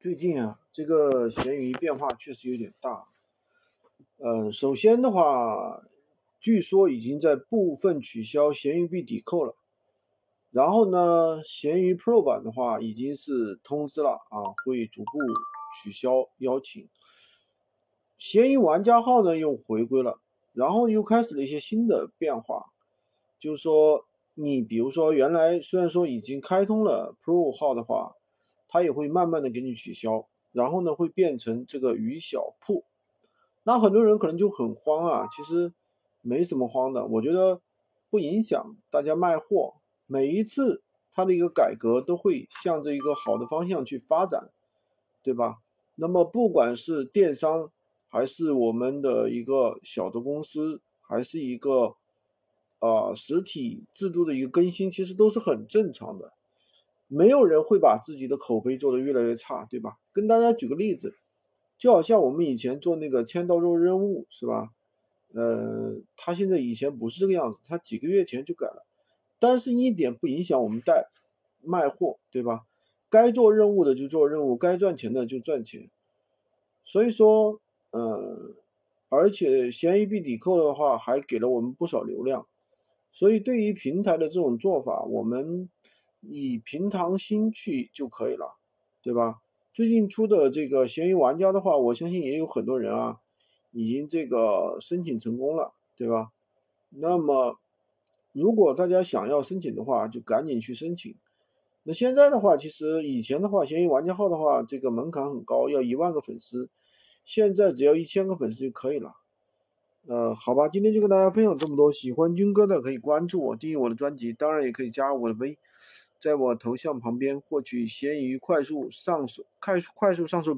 最近啊，这个闲鱼变化确实有点大。嗯，首先的话，据说已经在部分取消闲鱼币抵扣了。然后呢，闲鱼 Pro 版的话，已经是通知了啊，会逐步取消邀请。闲鱼玩家号呢又回归了，然后又开始了一些新的变化，就是说，你比如说原来虽然说已经开通了 Pro 号的话。它也会慢慢的给你取消，然后呢会变成这个鱼小铺，那很多人可能就很慌啊，其实没什么慌的，我觉得不影响大家卖货。每一次它的一个改革都会向着一个好的方向去发展，对吧？那么不管是电商，还是我们的一个小的公司，还是一个啊实体制度的一个更新，其实都是很正常的。没有人会把自己的口碑做得越来越差，对吧？跟大家举个例子，就好像我们以前做那个千刀肉任务，是吧？呃，他现在以前不是这个样子，他几个月前就改了，但是一点不影响我们带卖货，对吧？该做任务的就做任务，该赚钱的就赚钱。所以说，呃，而且闲鱼币抵扣的话，还给了我们不少流量。所以对于平台的这种做法，我们。以平常心去就可以了，对吧？最近出的这个闲鱼玩家的话，我相信也有很多人啊，已经这个申请成功了，对吧？那么，如果大家想要申请的话，就赶紧去申请。那现在的话，其实以前的话，闲鱼玩家号的话，这个门槛很高，要一万个粉丝，现在只要一千个粉丝就可以了。呃，好吧，今天就跟大家分享这么多。喜欢军哥的可以关注我，订阅我的专辑，当然也可以加我的微。在我头像旁边获取闲鱼快速上手，快快速上手。